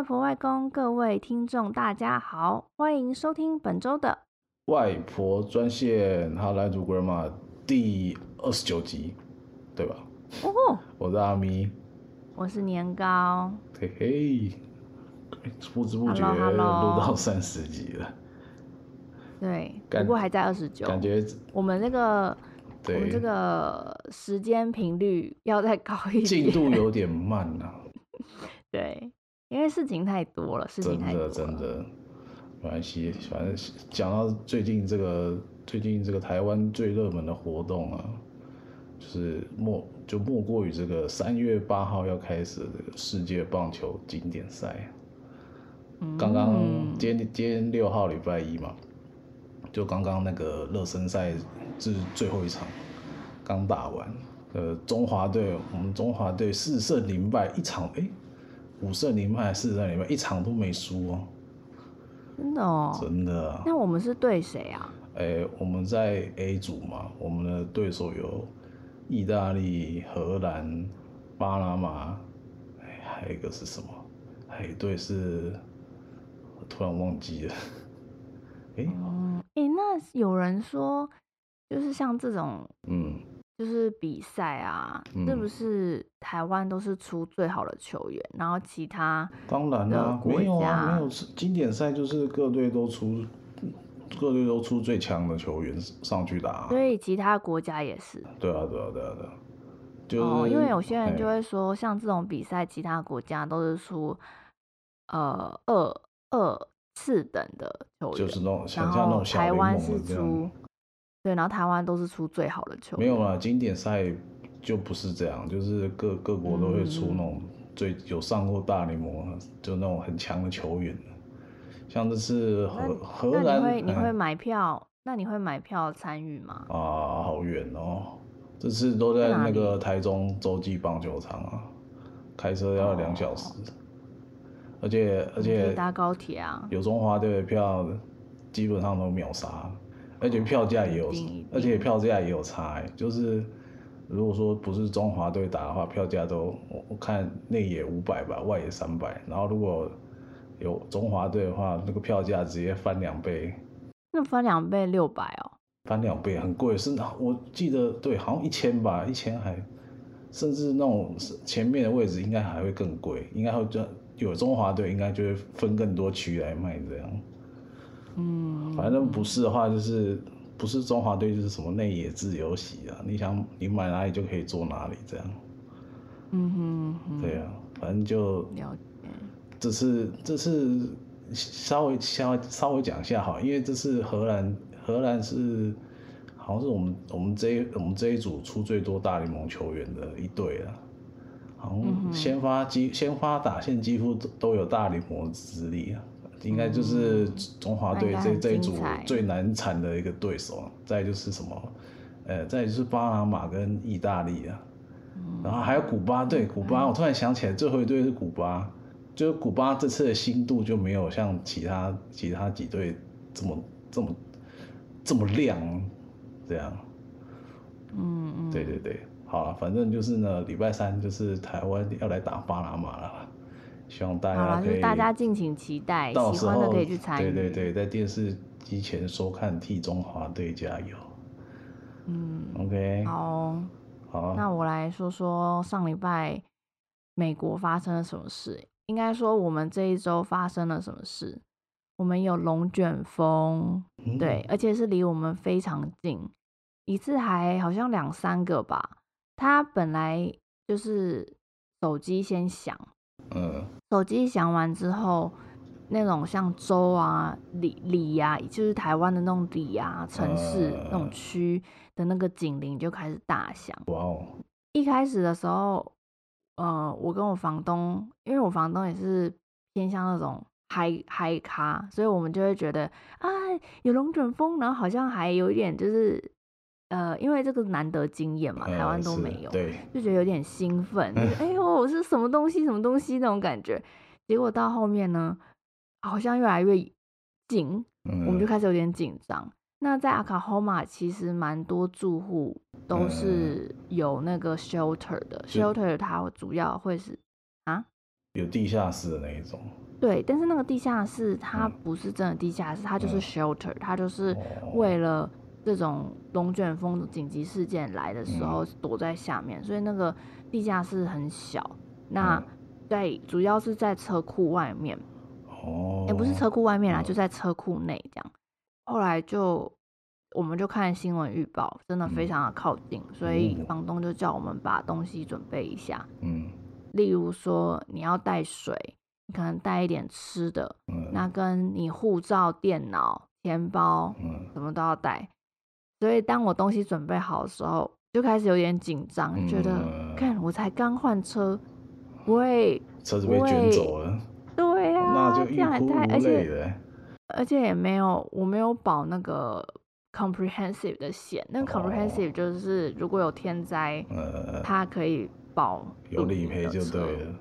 外婆、外公，各位听众，大家好，欢迎收听本周的外婆专线。哈，来祖 grandma 第二十九集，对吧？哦，我是阿咪，我是年糕，嘿嘿，不知不觉录到三十集了。对，不过还在二十九，感觉我们那个。我们这个时间频率要再高一点，进度有点慢啊。对，因为事情太多了，事情太多了。真的真的，没关系，反正讲到最近这个最近这个台湾最热门的活动啊，就是莫就莫过于这个三月八号要开始的这个世界棒球经典赛。刚刚今天今天六号礼拜一嘛。就刚刚那个热身赛是最后一场，刚打完。呃，中华队，我们中华队四胜零败，一场哎，五胜零败，四胜零败，一场都没输哦。真的哦。真的啊。那我们是对谁啊？哎，我们在 A 组嘛，我们的对手有意大利、荷兰、巴拿马，哎，还有一个是什么？还有一队是，我突然忘记了。哎。哎，那有人说，就是像这种，嗯，就是比赛啊，嗯、是不是台湾都是出最好的球员，然后其他当然啦，没有啊，没有经典赛就是各队都出，各队都出最强的球员上去打，所以其他国家也是。对啊，对啊，对啊，对啊。就是、哦，因为有些人就会说，像这种比赛，其他国家都是出，呃，二二。次等的球员，就是那种像像那种台湾是出，对，然后台湾都是出最好的球员。没有啦，经典赛就不是这样，就是各各国都会出那种最有上过大联盟，就那种很强的球员。像这次荷荷兰，你会你会买票？那你会买票参与吗？啊，好远哦！这次都在那个台中洲际棒球场啊，开车要两小时。而且而且搭高铁啊，有中华队的票，基本上都秒杀，而且票价也有，而且票价也有差欸。就是如果说不是中华队打的话，票价都我我看内野五百吧，外野三百。然后如果有中华队的话，那个票价直接翻两倍。那翻两倍六百哦？翻两倍很贵，是我记得对，好像一千吧，一千还甚至那种前面的位置应该还会更贵，应该会赚。有中华队应该就会分更多区来卖这样，嗯，反正不是的话就是不是中华队就是什么内野自由席啊，你想你买哪里就可以坐哪里这样，嗯哼，哼，对啊，反正就了解。这次这次稍微稍微稍微讲一下哈，因为这次荷兰荷兰是好像是我们我们这一我们这一组出最多大联盟球员的一队啊。好像，先发几先发打线几乎都都有大联盟资历啊，应该就是中华队这这一组最难缠的一个对手。再就是什么，呃，再就是巴拿马跟意大利啊，然后还有古巴队。古巴，我突然想起来，最后一队是古巴，就是古巴这次的新度就没有像其他其他几队这么这么这么亮，这样。嗯嗯，对对对。好了，反正就是呢，礼拜三就是台湾要来打巴拿马了，希望大家可以，大家敬请期待，喜欢的可以去参与。对对对，在电视机前收看，替中华队加油。嗯，OK，好，好，那我来说说上礼拜美国发生了什么事。应该说我们这一周发生了什么事？我们有龙卷风，嗯，对，而且是离我们非常近，一次还好像两三个吧。他本来就是手机先响，嗯，手机响完之后，那种像州啊、里里呀，就是台湾的那种里啊、城市那种区的那个警铃就开始大响。哇哦！一开始的时候，呃，我跟我房东，因为我房东也是偏向那种嗨嗨咖，所以我们就会觉得啊，有龙卷风，然后好像还有一点就是。呃，因为这个难得经验嘛，台湾都没有，对，就觉得有点兴奋，哎呦，是什么东西，什么东西？那种感觉。结果到后面呢，好像越来越近，嗯，我们就开始有点紧张。那在阿卡霍马，其实蛮多住户都是有那个 shelter 的，嗯，shelter 它主要会是啊，有地下室的那一种。对，但是那个地下室它不是真的地下室，嗯、它就是 shelter，、嗯、它就是为了这种龙卷风紧急事件来的时候躲在下面，嗯、所以那个地下室很小。那在主要是在车库外面，哦，也不是车库外面啦，嗯、就在车库内这样。后来就我们就看新闻预报，真的非常的靠近，嗯、所以房东就叫我们把东西准备一下，嗯，例如说你要带水。你可能带一点吃的，嗯、那跟你护照、电脑、钱包，嗯、什么都要带。所以当我东西准备好的时候，就开始有点紧张，嗯、觉得看我才刚换车，不会车子被卷走了，对呀、啊，这样还太而且而且也没有，我没有保那个 comprehensive 的险，那个 comprehensive 就是如果有天灾，哦、它可以保有理赔就对了。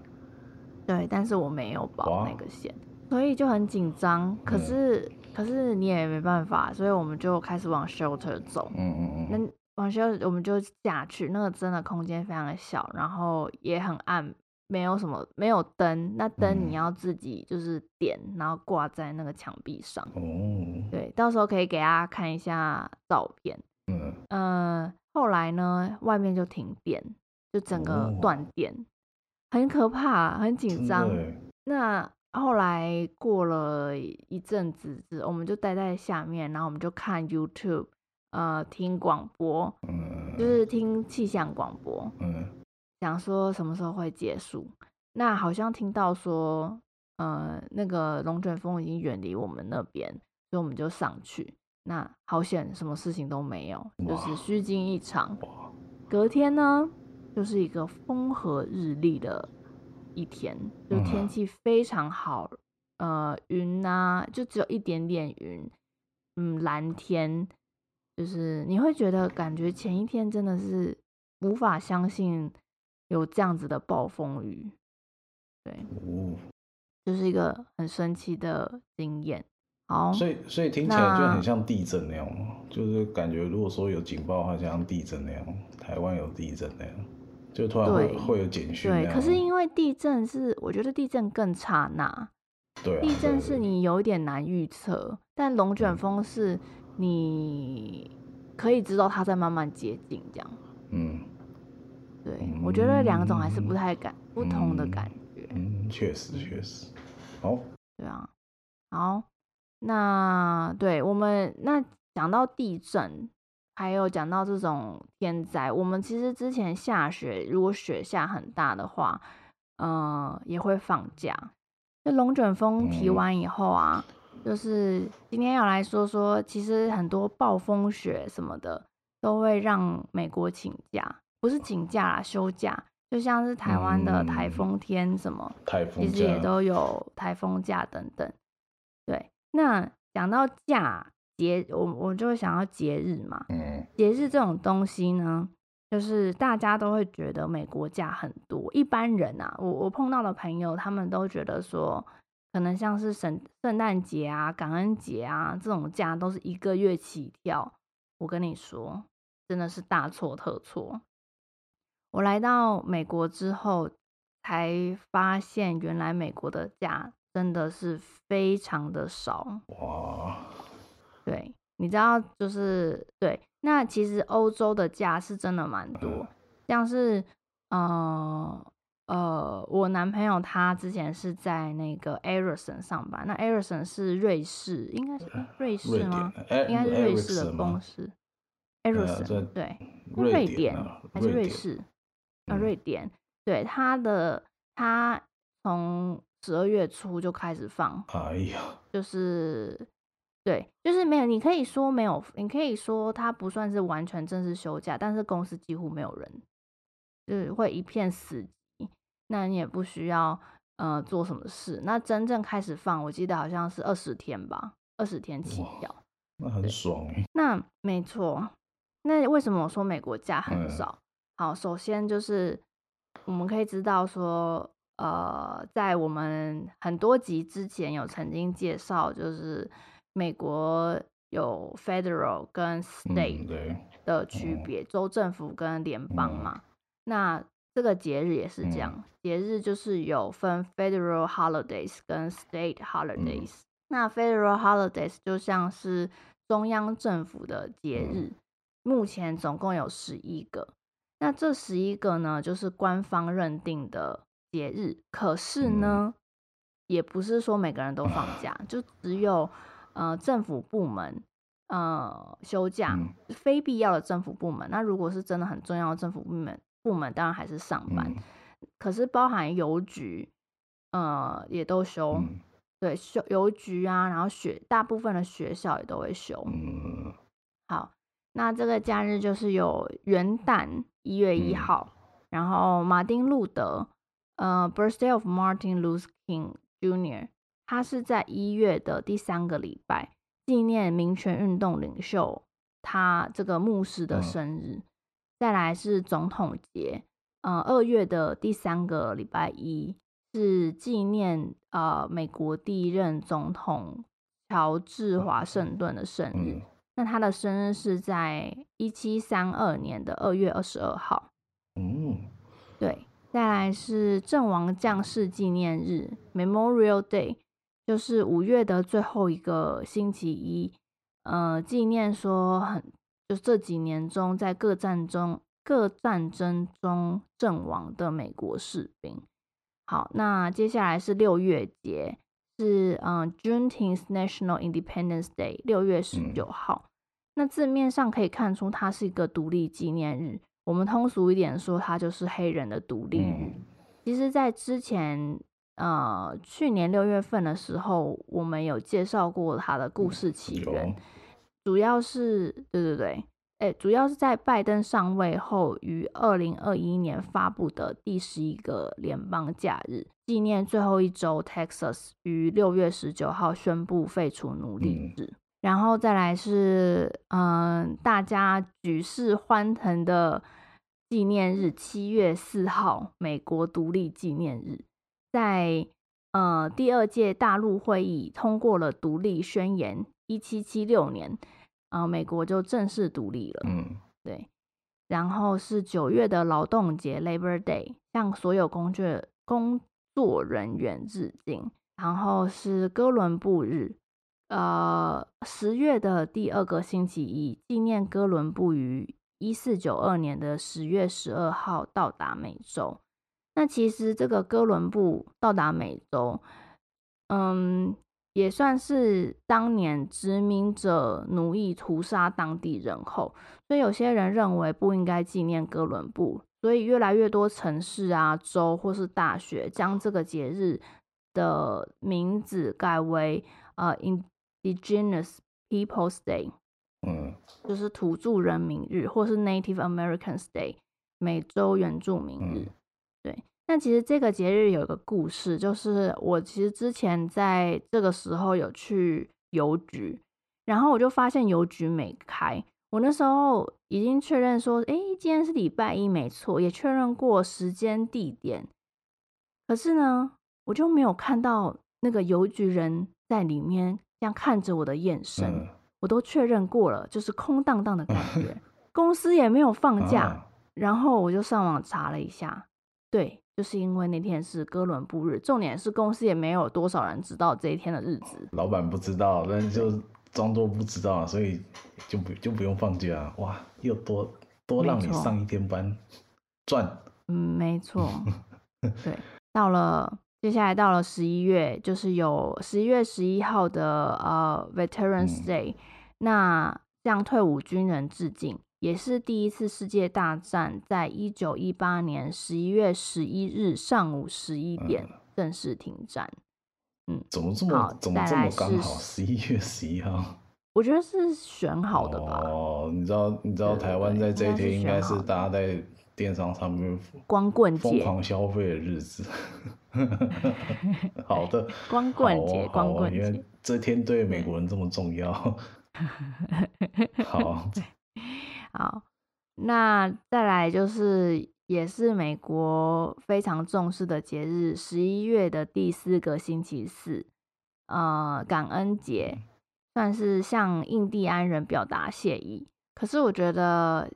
对，但是我没有保那个险，所以就很紧张。可是，嗯、可是你也没办法，所以我们就开始往 shelter 走。嗯嗯嗯。那往 shelter 我们就下去，那个真的空间非常的小，然后也很暗，没有什么，没有灯。那灯你要自己就是点，嗯、然后挂在那个墙壁上。哦。对，到时候可以给大家看一下照片。嗯。呃，后来呢，外面就停电，就整个断电。哦很可怕，很紧张。那后来过了一阵子，我们就待在下面，然后我们就看 YouTube，呃，听广播，嗯、就是听气象广播，嗯、想说什么时候会结束。那好像听到说，呃，那个龙卷风已经远离我们那边，所以我们就上去。那好险，什么事情都没有，就是虚惊一场。隔天呢？就是一个风和日丽的一天，就天气非常好，嗯、呃，云啊，就只有一点点云，嗯，蓝天，就是你会觉得感觉前一天真的是无法相信有这样子的暴风雨，对，哦、就是一个很神奇的经验。好，所以所以听起来就很像地震那样，那就是感觉如果说有警报的话，就像地震那样，台湾有地震那样。就突然会会有警讯，对，可是因为地震是，我觉得地震更差那，对、啊，地震是你有一点难预测，但龙卷风是你可以知道它在慢慢接近这样，嗯，对，嗯、我觉得两种还是不太感、嗯、不同的感觉，嗯，确实确。实，好，对啊，好，那对我们那讲到地震。还有讲到这种天灾，我们其实之前下雪，如果雪下很大的话，呃，也会放假。那龙卷风提完以后啊，嗯、就是今天要来说说，其实很多暴风雪什么的都会让美国请假，不是请假啦，休假。就像是台湾的台风天什么，台风其实也都有台风假等等。对，那讲到假。节我我就会想要节日嘛，节日这种东西呢，就是大家都会觉得美国假很多。一般人啊，我我碰到的朋友，他们都觉得说，可能像是圣圣诞节啊、感恩节啊这种假都是一个月起跳。我跟你说，真的是大错特错。我来到美国之后，才发现原来美国的假真的是非常的少。哇！对，你知道，就是对。那其实欧洲的假是真的蛮多，像是，呃呃，我男朋友他之前是在那个 Ericsson 上班，那 Ericsson 是瑞士，应该是瑞士吗？应该是瑞士的公司。Ericsson 对，瑞典还是瑞士？啊，瑞典。对，他的他从十二月初就开始放，哎呀，就是。对，就是没有。你可以说没有，你可以说它不算是完全正式休假，但是公司几乎没有人，就是会一片死寂。那你也不需要呃做什么事。那真正开始放，我记得好像是二十天吧，二十天起跳，那很爽。那没错。那为什么我说美国假很少？嗯、好，首先就是我们可以知道说，呃，在我们很多集之前有曾经介绍，就是。美国有 federal 跟 state 的区别，嗯、州政府跟联邦嘛。嗯、那这个节日也是这样，节、嗯、日就是有分 federal holidays 跟 state holidays、嗯。那 federal holidays 就像是中央政府的节日，嗯、目前总共有十一个。那这十一个呢，就是官方认定的节日。可是呢，嗯、也不是说每个人都放假，嗯、就只有呃政府部门呃休假，嗯、非必要的政府部门。那如果是真的很重要的政府部门，部门当然还是上班。嗯、可是包含邮局，呃也都休。嗯、对，休邮局啊，然后学大部分的学校也都会休。嗯、好。那这个假日就是有元旦一月一号，嗯、然后马丁路德，呃，Birthday of Martin Luther King Jr.，他是在一月的第三个礼拜，纪念民权运动领袖他这个牧师的生日。嗯、再来是总统节，呃，二月的第三个礼拜一是纪念呃美国第一任总统乔治华盛顿的生日。嗯那他的生日是在一七三二年的二月二十二号。嗯，对。再来是阵亡将士纪念日 （Memorial Day），就是五月的最后一个星期一。呃，纪念说很，就这几年中在各战中各战争中阵亡的美国士兵。好，那接下来是六月节，是嗯 Juneteenth National Independence Day，六月十九号。嗯那字面上可以看出，它是一个独立纪念日。我们通俗一点说，它就是黑人的独立日。其实，在之前，呃，去年六月份的时候，我们有介绍过他的故事起源。主要是，对对对，哎，主要是在拜登上位后，于二零二一年发布的第十一个联邦假日，纪念最后一周，Texas 于六月十九号宣布废除奴隶制。然后再来是，嗯，大家举世欢腾的纪念日，七月四号，美国独立纪念日，在呃第二届大陆会议通过了独立宣言，一七七六年，啊、呃，美国就正式独立了。嗯，对。然后是九月的劳动节 （Labor Day），向所有工作工作人员致敬。然后是哥伦布日。呃，十月的第二个星期一，纪念哥伦布于一四九二年的十月十二号到达美洲。那其实这个哥伦布到达美洲，嗯，也算是当年殖民者奴役屠杀当地人口，所以有些人认为不应该纪念哥伦布，所以越来越多城市啊、州或是大学将这个节日的名字改为呃，in。Indigenous Peoples Day，嗯，就是土著人民日，或是 Native Americans Day，美洲原住民日。嗯、对，那其实这个节日有一个故事，就是我其实之前在这个时候有去邮局，然后我就发现邮局没开。我那时候已经确认说，哎，今天是礼拜一，没错，也确认过时间地点，可是呢，我就没有看到那个邮局人在里面。这样看着我的眼神，嗯、我都确认过了，就是空荡荡的感觉。公司也没有放假，啊、然后我就上网查了一下，对，就是因为那天是哥伦布日。重点是公司也没有多少人知道这一天的日子。老板不知道，但就装作不知道，所以就不就不用放假。哇，又多多让你上一天班赚。嗯，没错。对，到了。接下来到了十一月，就是有十一月十一号的呃 Veterans Day，、嗯、那向退伍军人致敬，也是第一次世界大战在一九一八年十一月十一日上午十一点正式停战。嗯，怎么这么好怎么这么刚好？十一月十一号，我觉得是选好的吧。哦，你知道你知道台湾在这一天应该是大家在。电商上面光棍节疯狂消费的日子，好的，光棍节，哦、光棍节，因为这天对美国人这么重要。好，好，那再来就是也是美国非常重视的节日，十一月的第四个星期四，呃，感恩节，算是向印第安人表达谢意。可是我觉得。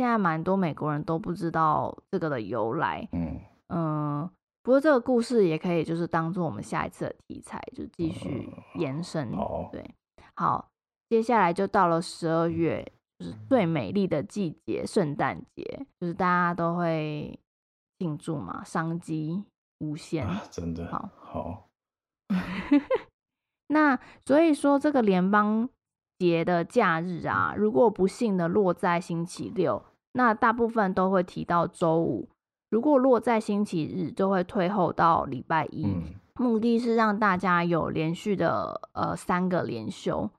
现在蛮多美国人都不知道这个的由来。嗯嗯，不过这个故事也可以就是当做我们下一次的题材，就继续延伸。好，对，好，接下来就到了十二月，就是最美丽的季节——圣诞节，就是大家都会庆祝嘛，商机无限。啊，真的好，好。那所以说，这个联邦节的假日啊，如果不幸的落在星期六，那大部分都会提到周五；如果落在星期日，就会退后到礼拜一。嗯、目的是让大家有连续的呃三个连休。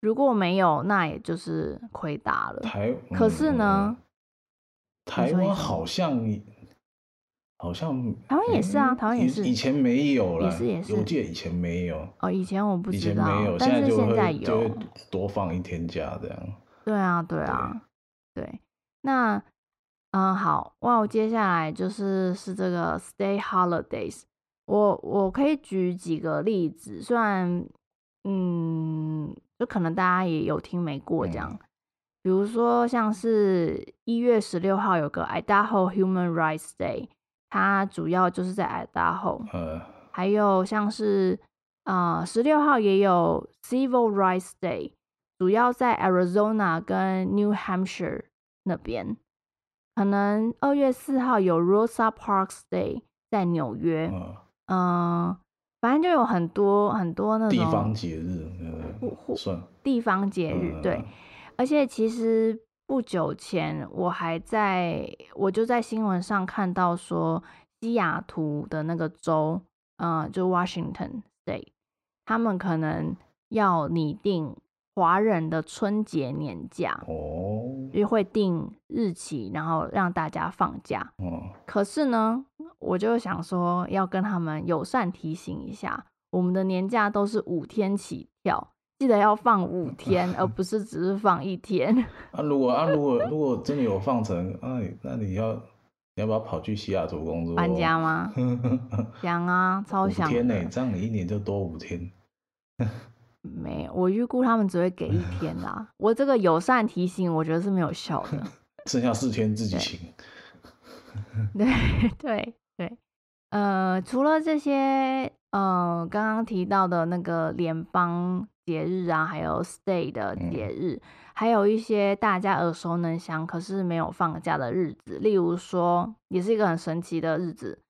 如果没有，那也就是亏大了。台，可是呢，台湾好像。好像台湾也是啊，台湾也是。以前没有了，也是也是。我记得以前没有。哦，以前我不知道。以前没有，但是现在有，就会多放一天假这样。对啊，对啊，对。对那，嗯，好，哇，接下来就是是这个 State Holidays。我我可以举几个例子，虽然，嗯，就可能大家也有听没过这样。嗯、比如说，像是一月十六号有个 Idaho Human Rights Day。它主要就是在爱达荷，呃，还有像是啊，十六号也有 Civil Rights Day，主要在 Arizona 跟 New Hampshire 那边。可能二月四号有 Rosa Parks Day 在纽约，嗯，反正就有很多很多那种地方节日，呃，算地方节日，对，而且其实。不久前，我还在，我就在新闻上看到说，西雅图的那个州，嗯、呃，就 Washington State，他们可能要拟定华人的春节年假，哦，就会定日期，然后让大家放假。哦，可是呢，我就想说，要跟他们友善提醒一下，我们的年假都是五天起跳。记得要放五 天，而不是只是放一天。啊，如果啊，如果如果真的有放成，那、啊、你那你要你要不要跑去西雅图工作？搬家吗？想啊，超想。五天呢？这样你一年就多五天。没有，我预估他们只会给一 天啦。我这个友善提醒，我觉得是没有效的。剩下四天自己请。对对对，呃，除了这些。嗯，刚刚提到的那个联邦节日啊，还有 state 的节日，嗯、还有一些大家耳熟能详可是没有放假的日子，例如说，也是一个很神奇的日子，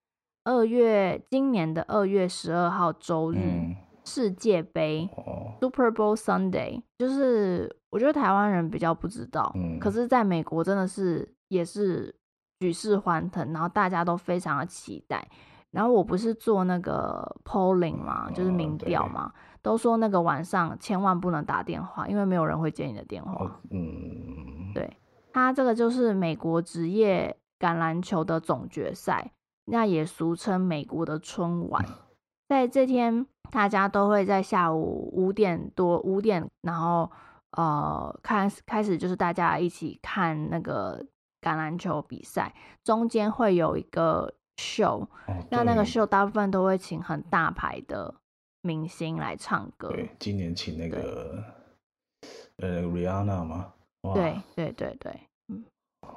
二月今年的二月十二号周日，嗯、世界杯、哦、Super Bowl Sunday，就是我觉得台湾人比较不知道，嗯、可是在美国真的是也是举世欢腾，然后大家都非常的期待。然后我不是做那个 polling 嘛，就是民调嘛，都说那个晚上千万不能打电话，因为没有人会接你的电话。嗯，对，他这个就是美国职业橄榄球的总决赛，那也俗称美国的春晚。在这天，大家都会在下午五点多五点，然后呃开开始就是大家一起看那个橄榄球比赛，中间会有一个。秀，哦、那那个秀大部分都会请很大牌的明星来唱歌。对，今年请那个呃 Rihanna 吗？对对对对，嗯，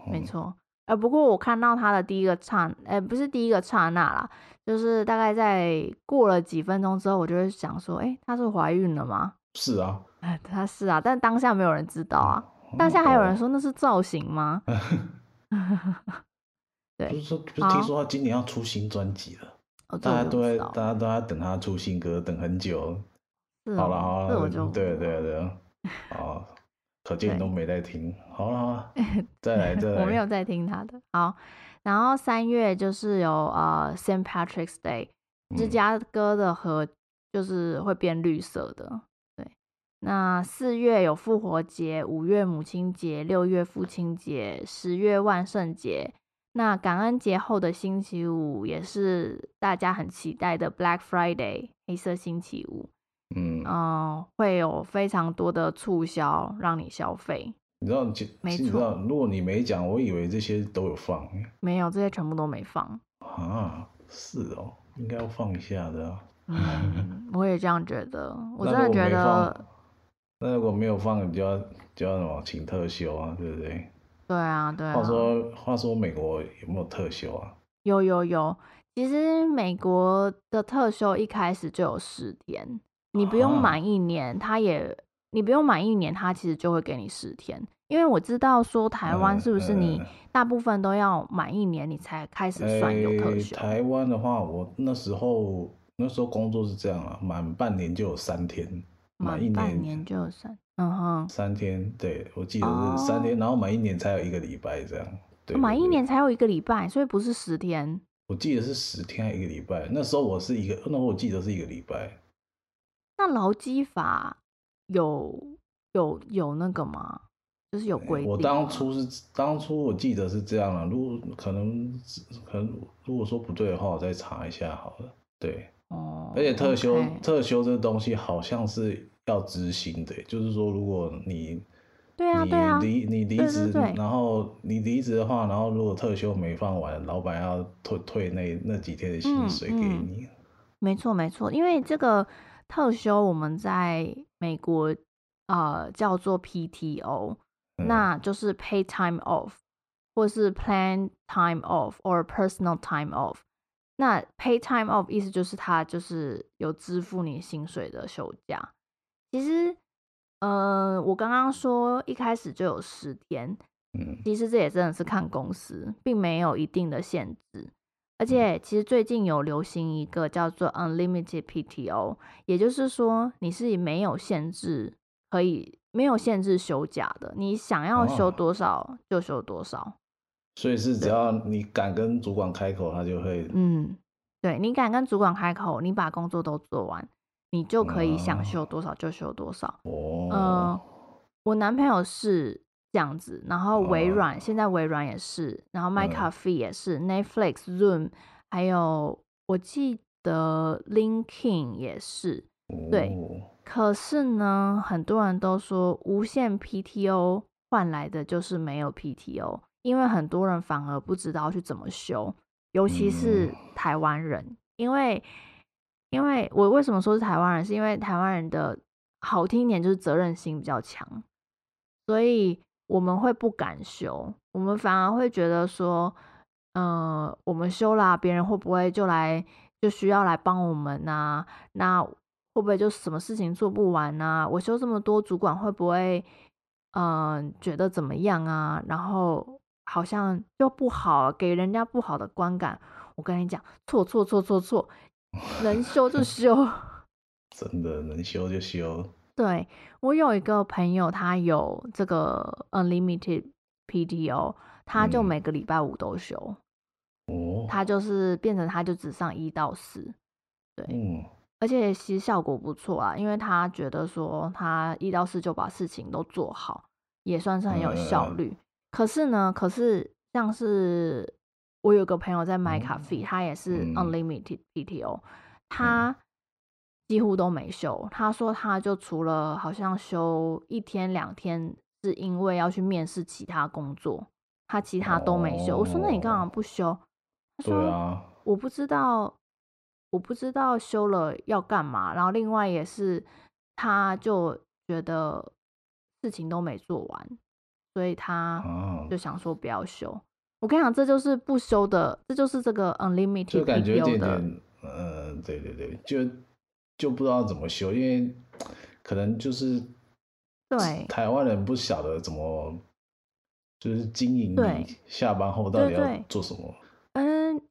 没错。呃，不过我看到他的第一个刹，呃，不是第一个刹那啦，就是大概在过了几分钟之后，我就会想说，哎、欸，她是怀孕了吗？是啊，哎，她是啊，但当下没有人知道啊。嗯、当下还有人说那是造型吗？对不是说，不是听说他今年要出新专辑了，哦、大家都在，大家都在等他出新歌，等很久。哦、好了好了，对对对，啊，可见你都没在听。好了好了，再来再来，我没有在听他的。好，然后三月就是有呃 Saint Patrick's Day，芝加哥的河就是会变绿色的。嗯、对，那四月有复活节，五月母亲节，六月父亲节，十月万圣节。那感恩节后的星期五也是大家很期待的 Black Friday 黑色星期五，嗯，呃，会有非常多的促销让你消费。你知道，其实你知道，如果你没讲，我以为这些都有放。没有，这些全部都没放。啊，是哦，应该要放一下的啊。嗯，我也这样觉得，我真的觉得。那如果没有放，你就要就要什么请特休啊，对不对？对啊，对啊。话说，话说美国有没有特休啊？有有有，其实美国的特休一开始就有十天，你不用满一年，他也你不用满一年，他其实就会给你十天。因为我知道说台湾是不是你大部分都要满一年，你才开始算有特休？台湾的话，我那时候那时候工作是这样啊，满半年就有三天，满一年年就有三，嗯哼，三天，对，我记得是三天，然后满一年才有一个礼拜这样。对，满一年才有一个礼拜，所以不是十天。我记得是十天一个礼拜，那时候我是一个，那我记得是一个礼拜。那劳基法有有有那个吗？就是有规定。我当初是当初我记得是这样了，如果可能可能如果说不对的话，我再查一下好了。对，哦，而且特休特休这个东西好像是要执行的，就是说如果你。对啊，对啊，你离你离职，然后你离职的话，然后如果特休没放完，老板要退退那那几天的薪水给你。嗯嗯、没错没错，因为这个特休我们在美国呃叫做 PTO，、嗯、那就是 Pay Time Off，或是 Plan Time Off or Personal Time Off。那 Pay Time Off 意思就是他就是有支付你薪水的休假，其实。呃，我刚刚说一开始就有十天，嗯，其实这也真的是看公司，并没有一定的限制。而且，其实最近有流行一个叫做 Unlimited PTO，也就是说你是以没有限制，可以没有限制休假的，你想要休多少就休多少。哦，所以是只要你敢跟主管开口，他就会，嗯，对，你敢跟主管开口，你把工作都做完。你就可以想休多少就休多少。哦、嗯呃，我男朋友是这样子，然后微软、哦、现在微软也是，然后 McAfee 也是、嗯、Netflix、Zoom，还有我记得 LinkedIn 也是。对，哦、可是呢，很多人都说无限 PTO 换来的就是没有 PTO，因为很多人反而不知道去怎么修，尤其是台湾人，嗯、因为。因为我为什么说是台湾人，是因为台湾人的好听一点就是责任心比较强，所以我们会不敢修，我们反而会觉得说，嗯、呃，我们修啦，别人会不会就来就需要来帮我们呐？那会不会就什么事情做不完呐？我修这么多，主管会不会嗯、呃、觉得怎么样啊？然后好像就不好，给人家不好的观感。我跟你讲，错错错错错。能修就修，真的能修就休。对，我有一个朋友，他有这个 unlimited PTO，他就每个礼拜五都休。哦、嗯，他就是变成他就只上一到四。对，嗯，而且其实效果不错啊，因为他觉得说他一到四就把事情都做好，也算是很有效率。嗯、可是呢，可是像是。我有个朋友在买咖啡，嗯、他也是 unlimited PTO，、嗯、他几乎都没休。他说他就除了好像休一天两天，是因为要去面试其他工作，他其他都没休。哦、我说那你干嘛不休？他说、啊、我不知道，我不知道休了要干嘛。然后另外也是，他就觉得事情都没做完，所以他就想说不要休。我跟你讲，这就是不休的，这就是这个 unlimited 就感觉有点点，呃，对对对，就就不知道怎么修，因为可能就是对台湾人不晓得怎么就是经营，你下班后到底要做什么。嗯，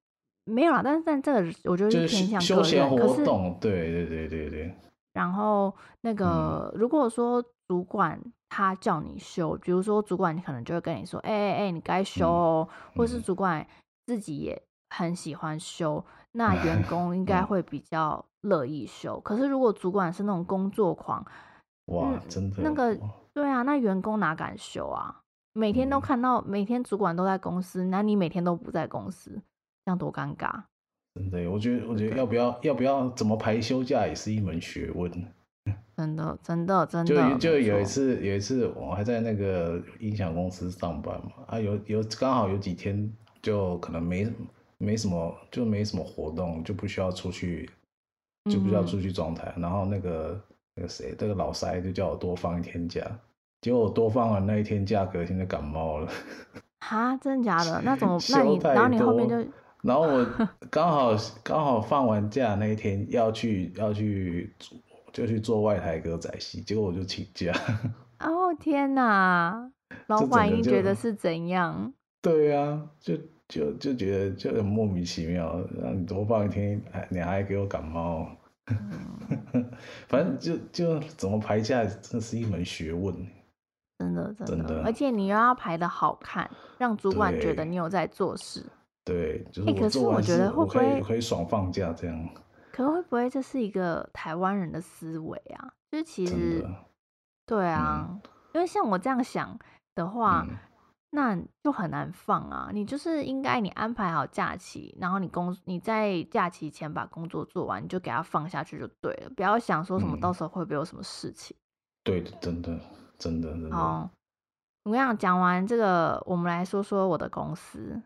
没有啦，但是但这个我觉得是偏向休闲活动，是对对对对对。然后那个、嗯、如果说主管。他叫你休，比如说主管可能就会跟你说：“哎哎哎，你该休哦。嗯”或是主管自己也很喜欢休，嗯、那员 工应该会比较乐意休。嗯、可是如果主管是那种工作狂，哇，嗯、真的那个对啊，那员工哪敢休啊？每天都看到，嗯、每天主管都在公司，那你每天都不在公司，这样多尴尬。真的，我觉得，我觉得要不要要不要怎么排休假也是一门学问。真的，真的，真的。就就有一次，有一次我还在那个音响公司上班嘛，啊，有有刚好有几天就可能没没什么，就没什么活动，就不需要出去，就不需要出去装台。嗯、然后那个那个谁，那个老塞就叫我多放一天假。结果我多放了那一天假，隔天就感冒了。哈，真的假的？那怎么？那你然后你后面就，然后我刚好刚好放完假那一天要去要去就去做外台歌仔戏，结果我就请假。哦天哪！老板一定觉得是怎样？对啊，就就就觉得就很莫名其妙，让你多放一天，还你还给我感冒。嗯、反正就就怎么排假，这是一门学问。真的，真的，而且你又要排的好看，让主管觉得你有在做事。对，就是我做完事，我可以可以爽放假这样。可会不会这是一个台湾人的思维啊？就是其实，对啊、嗯，因为像我这样想的话、嗯，那就很难放啊。你就是应该你安排好假期，然后你工你在假期前把工作做完，你就给他放下去就对了，不要想说什么到时候会不会有什么事情。嗯、对的，真的。真的，真的。好，我跟你讲，讲完这个，我们来说说我的公司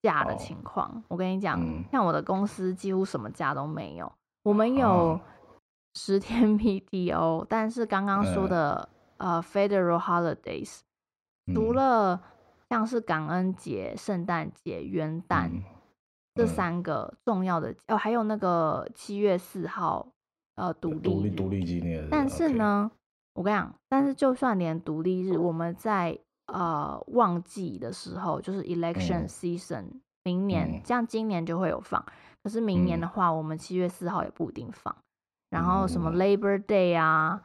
假的情况。我跟你讲、嗯，像我的公司几乎什么假都没有。我们有 十天 PTO，但是刚刚说的、嗯、呃 Federal Holidays，除了像是感恩节、圣诞节、元旦、嗯、这三个重要的，哦，还有那个七月四号呃独立独立独立纪念日。但是呢。我跟你讲，但是就算连独立日，我们在呃旺季的时候，就是 election season，、嗯、明年这样，今年就会有放。可是明年的话，嗯、我们七月四号也不一定放。然后什么 Labor Day 啊，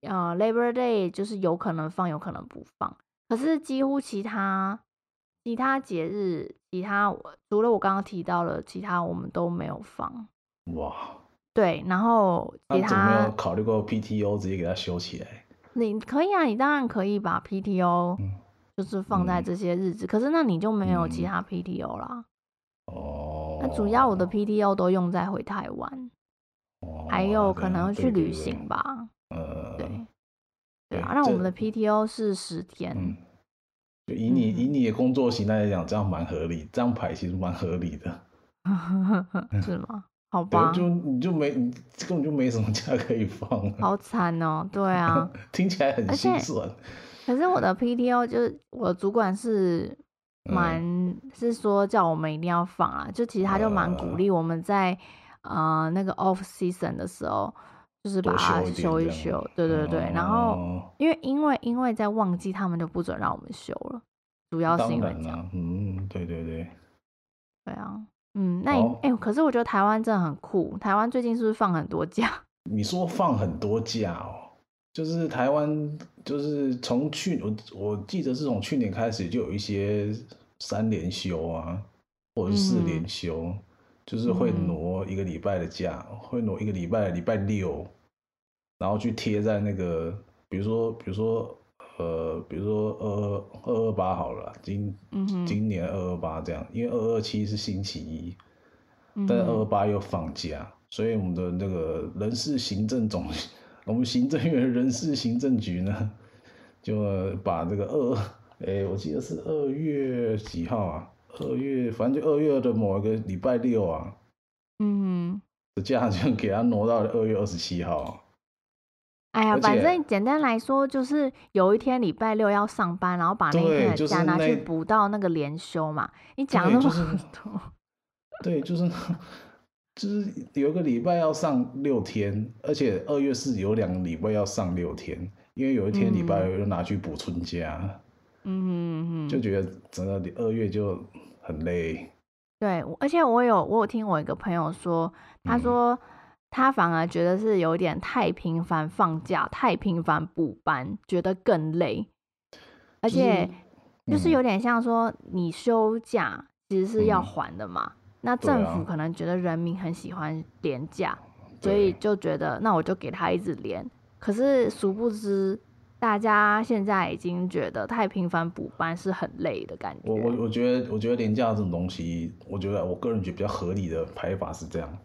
呃 Labor Day 就是有可能放，有可能不放。可是几乎其他其他节日，其他除了我刚刚提到的，其他我们都没有放。哇。对，然后其他。那没有考虑过 PTO 直接给他修起来？你可以啊，你当然可以把 PTO 就是放在这些日子，嗯、可是那你就没有其他 PTO 啦。哦、嗯。那主要我的 PTO 都用在回台湾，哦、还有可能去旅行吧。啊，那我们的 PTO 是十天。嗯。就以你、嗯、以你的工作形态来讲，这样蛮合理，这样排其实蛮合理的。是吗？好 吧，就你就没，你根本就没什么假可以放。好惨哦，对啊，听起来很心酸。可是我的 PTO 就是我的主管是蛮、嗯、是说叫我们一定要放啊，就其实他就蛮鼓励我们在呃，呃那个 off season 的时候，就是把它修一修。对对对，然后因为因为因为在旺季，他们就不准让我们修了，主要是因为这样。嗯，对对对，对啊。嗯，那你哎、欸，可是我觉得台湾真的很酷。台湾最近是不是放很多假？你说放很多假哦，就是台湾，就是从去我我记得是从去年开始就有一些三连休啊，或者是四连休，嗯、就是会挪一个礼拜的假，嗯、会挪一个礼拜礼拜六，然后去贴在那个，比如说，比如说。呃，比如说二二二二八好了，今、嗯、今年二二八这样，因为二二七是星期一，嗯、但是二二八又放假，所以我们的那个人事行政总，我们行政院人事行政局呢，就把这个二，哎、欸，我记得是二月几号啊？二月，反正就二月的某一个礼拜六啊，嗯，的假就给他挪到二月二十七号。哎呀，反正简单来说，就是有一天礼拜六要上班，然后把那一天的假拿去补到那个连休嘛。你讲那么多，对，就是就是有一个礼拜要上六天，而且二月是有两个礼拜要上六天，因为有一天礼拜六又拿去补春假。嗯嗯嗯，就觉得整个二月就很累。对，而且我有我有听我一个朋友说，他说。嗯他反而觉得是有点太频繁放假，太频繁补班，觉得更累。而且就是有点像说，你休假其实是要还的嘛。嗯、那政府可能觉得人民很喜欢连假，所以就觉得那我就给他一直连。可是殊不知，大家现在已经觉得太频繁补班是很累的感觉。我我我觉得，我觉得连假这种东西，我觉得我个人觉得比较合理的排法是这样。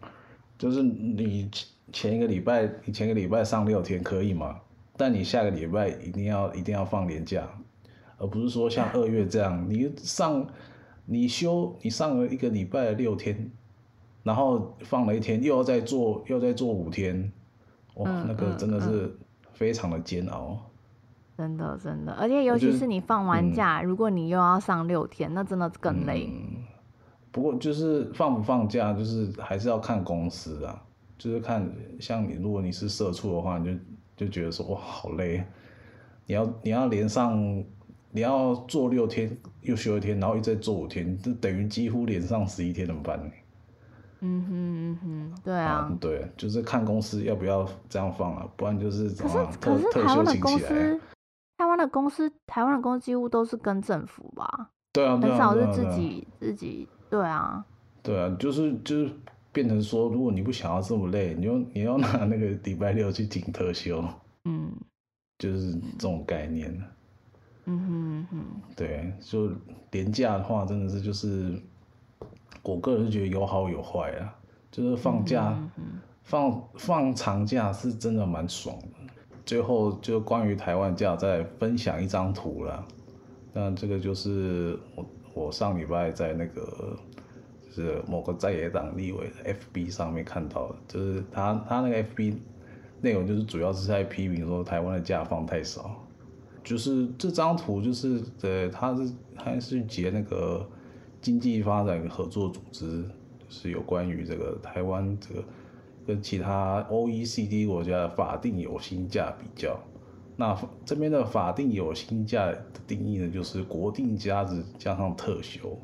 就是你前一个礼拜，你前一个礼拜上六天可以吗？但你下个礼拜一定要一定要放年假，而不是说像二月这样，你上你休你上了一个礼拜六天，然后放了一天，又要再做又要再做五天，哇，那个真的是非常的煎熬。真的真的，而且尤其是你放完假，嗯、如果你又要上六天，那真的更累。嗯、不过就是放不放假，就是还是要看公司啊，就是看像你，如果你是社畜的话，你就就觉得说哇好累，你要你要连上，你要做六天又休一天，然后一再做五天，就等于几乎连上十一天怎么办呢。嗯哼嗯哼，对啊，啊，对，就是看公司要不要这样放啊，不然就是怎么可是可是台湾的公司，台湾的公司，台湾的公司几乎都是跟政府吧？对啊，很少是自己自己，对啊，对啊，就是就是变成说，如果你不想要这么累，你就你要拿那个礼拜六去请特休，嗯，就是这种概念。嗯哼嗯哼，对，就连假的话，真的是就是。我个人是觉得有好有坏啊，就是放假，放放长假是真的蛮爽的。最后就关于台湾价再分享一张图啦，那这个就是我我上礼拜在那个就是某个在野党立委的 FB 上面看到的，就是他他那个 FB 内容就是主要是在批评说台湾的价放太少，就是这张图就是对，他是还是截那个。经济发展合作组织是有关于这个台湾这个跟其他 OECD 国家的法定有薪假比较。那这边的法定有薪假的定义呢，就是国定假日加上特休。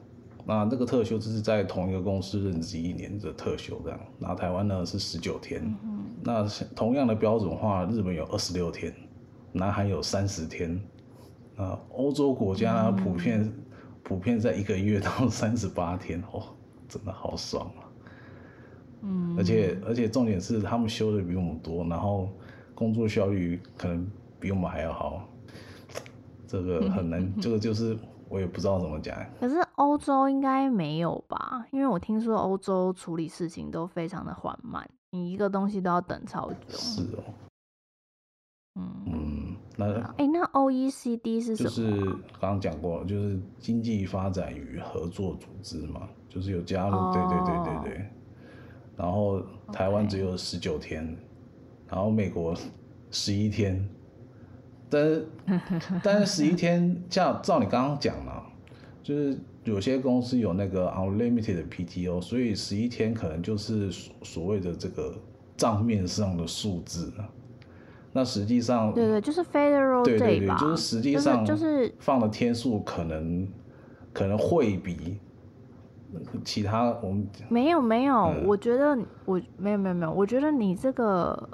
那这个特休就是在同一个公司任职一年的特休这样。那台湾呢是十九天。那同样的标准化，日本有二十六天，南韩有三十天。那，欧洲国家呢普遍。普遍在一个月到三十八天哦，真的好爽啊！嗯，而且而且重点是他们修的比我们多，然后工作效率可能比我们还要好，这个很难，这个就是我也不知道怎么讲。可是欧洲应该没有吧？因为我听说欧洲处理事情都非常的缓慢，你一个东西都要等超久。是哦。嗯嗯，那哎、欸，那 OECD 是什么？就是刚刚讲过了，就是经济发展与合作组织嘛，就是有加入，对、oh. 对对对对。然后台湾只有十九天.然后美国十一天，但是但是十一天，像照你刚刚讲嘛，就是有些公司有那个 unlimited 的 PTO，所以十一天可能就是所谓的这个账面上的数字。那实际上，对对，就是 Federal Day 对对对，就是实际上就是放的天数可能可能会比其他我们没有没有，我觉得我没有没有没有，我觉得你这个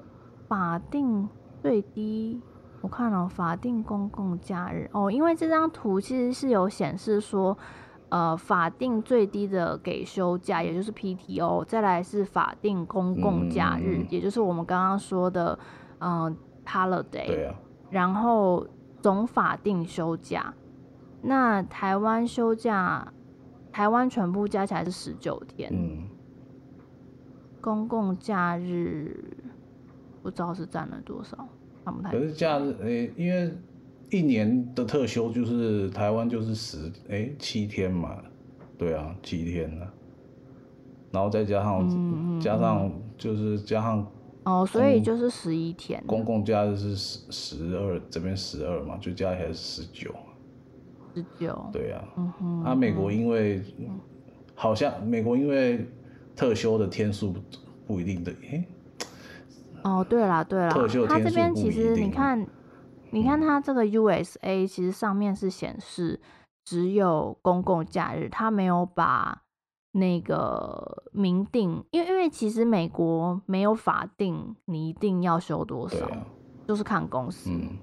法定最低，我看了法定公共假日哦，因为这张图其实是有显示说，呃，法定最低的给休假，也就是 PTO，再来是法定公共假日，嗯、也就是我们刚刚说的，嗯、呃。Holiday，对啊，然后总法定休假，那台湾休假，台湾全部加起来是十九天。嗯，公共假日不知道是占了多少，看不太。可是假日，诶、欸，因为一年的特休就是台湾就是十诶、欸、七天嘛，对啊，七天啊，然后再加上、嗯、加上就是加上。哦，所以就是十一天。公共假日是十十二，这边十二嘛，就加起来是十九。十九。对呀、啊。嗯哼。啊，美国因为好像美国因为特休的天数不一定的，诶。哦，对啦对啦，特休他这边其实你看，你看他这个 USA 其实上面是显示只有公共假日，他没有把。那个明定，因为因为其实美国没有法定，你一定要休多少，啊、就是看公司。嗯、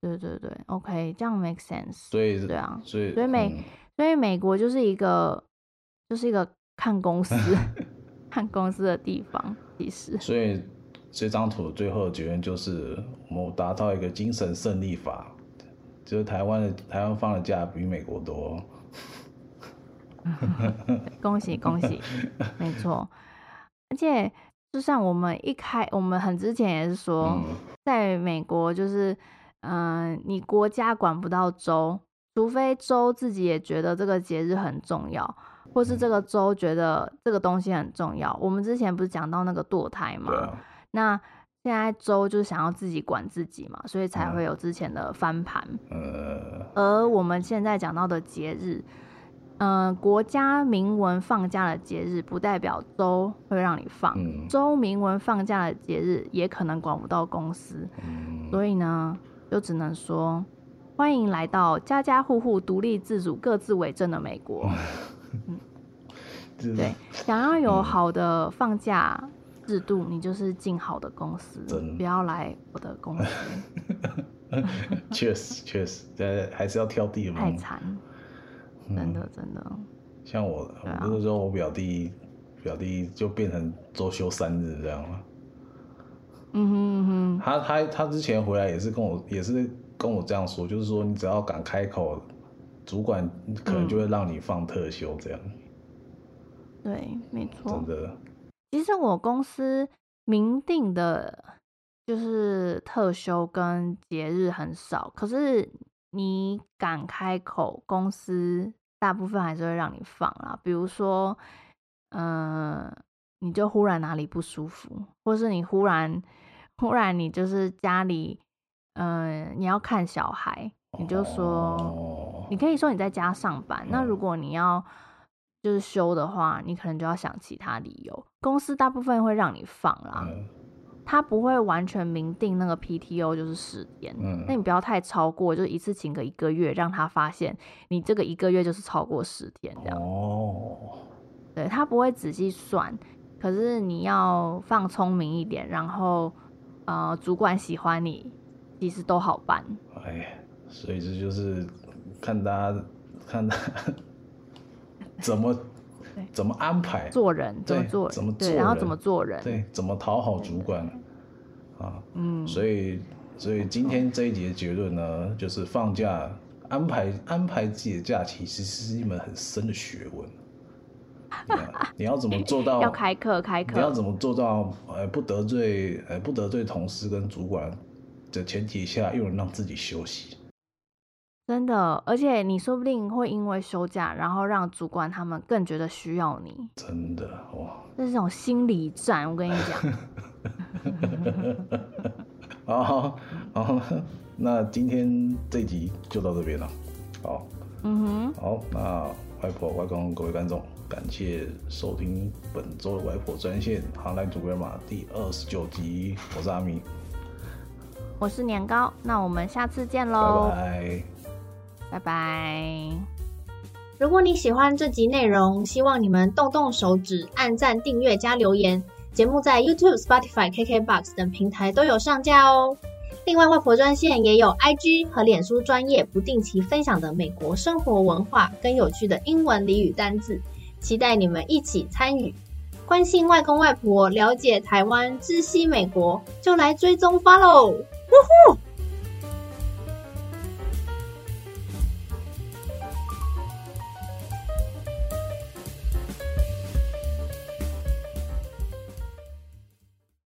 对对对，OK，这样 make sense。所以对啊，所以所以美、嗯、所以美国就是一个就是一个看公司 看公司的地方，其实。所以这张图最后的结论就是，我们达到一个精神胜利法，就是台湾的台湾放的假比美国多。恭喜恭 喜，没错，而且就像我们一开，我们很之前也是说，在美国就是，嗯、呃，你国家管不到州，除非州自己也觉得这个节日很重要，或是这个州觉得这个东西很重要。我们之前不是讲到那个堕胎吗？那现在州就是想要自己管自己嘛，所以才会有之前的翻盘。呃，而我们现在讲到的节日，嗯、呃，国家明文放假的节日，不代表州会让你放。州、嗯、明文放假的节日，也可能管不到公司。嗯、所以呢，就只能说，欢迎来到家家户户独立自主、各自为政的美国。嗯 对，想要有好的放假制度，嗯、你就是进好的公司，不要来我的公司。确实确实，呃，还是要挑地方。太惨，真的真的。像我，我不是说我表弟，表弟就变成周休三日这样了。嗯哼嗯哼。他他他之前回来也是跟我也是跟我这样说，就是说你只要敢开口，主管可能就会让你放特休这样。嗯对，没错。真的，其实我公司明定的，就是特休跟节日很少。可是你敢开口，公司大部分还是会让你放啦。比如说，嗯、呃，你就忽然哪里不舒服，或是你忽然忽然你就是家里，嗯、呃，你要看小孩，你就说，哦、你可以说你在家上班。嗯、那如果你要。就是休的话，你可能就要想其他理由。公司大部分会让你放啦，嗯、他不会完全明定那个 PTO 就是十天。嗯，那你不要太超过，就一次请个一个月，让他发现你这个一个月就是超过十天这样。哦，对，他不会仔细算，可是你要放聪明一点，然后呃，主管喜欢你，其实都好办。哎，所以这就是看大家看他。怎么怎么安排做人？怎么做？怎么做？然后怎么做人？对，怎么讨好主管？对对对啊，嗯，所以所以今天这一节的结论呢，就是放假安排安排自己的假期，其实是一门很深的学问。你要怎么做到？要开课开课。你要怎么做到？呃，不得罪呃不得罪同事跟主管的前提下，又能让自己休息？真的，而且你说不定会因为休假，然后让主管他们更觉得需要你。真的哇，这是种心理战，我跟你讲。好，好，那今天这集就到这边了。好，嗯哼，好，那外婆、外公、各位观众，感谢收听本周的外婆专线 Hotline to Grandma 第二十九集，我是阿明，我是年糕，那我们下次见喽，拜拜。拜拜！如果你喜欢这集内容，希望你们动动手指，按赞、订阅、加留言。节目在 YouTube、Spotify、KKBox 等平台都有上架哦。另外，外婆专线也有 IG 和脸书专业不定期分享的美国生活文化跟有趣的英文俚语单字，期待你们一起参与。关心外公外婆，了解台湾，知悉美国，就来追踪 Follow。呜呼！